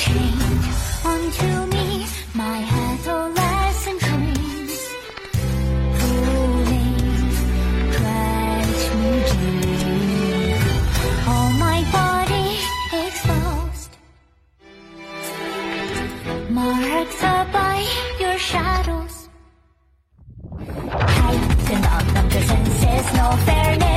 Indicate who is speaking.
Speaker 1: chained onto me. My adolescent dreams pulling, crash me deep. All my body is lost. Marks are by your shadows. Heightened of the senses, no fairness.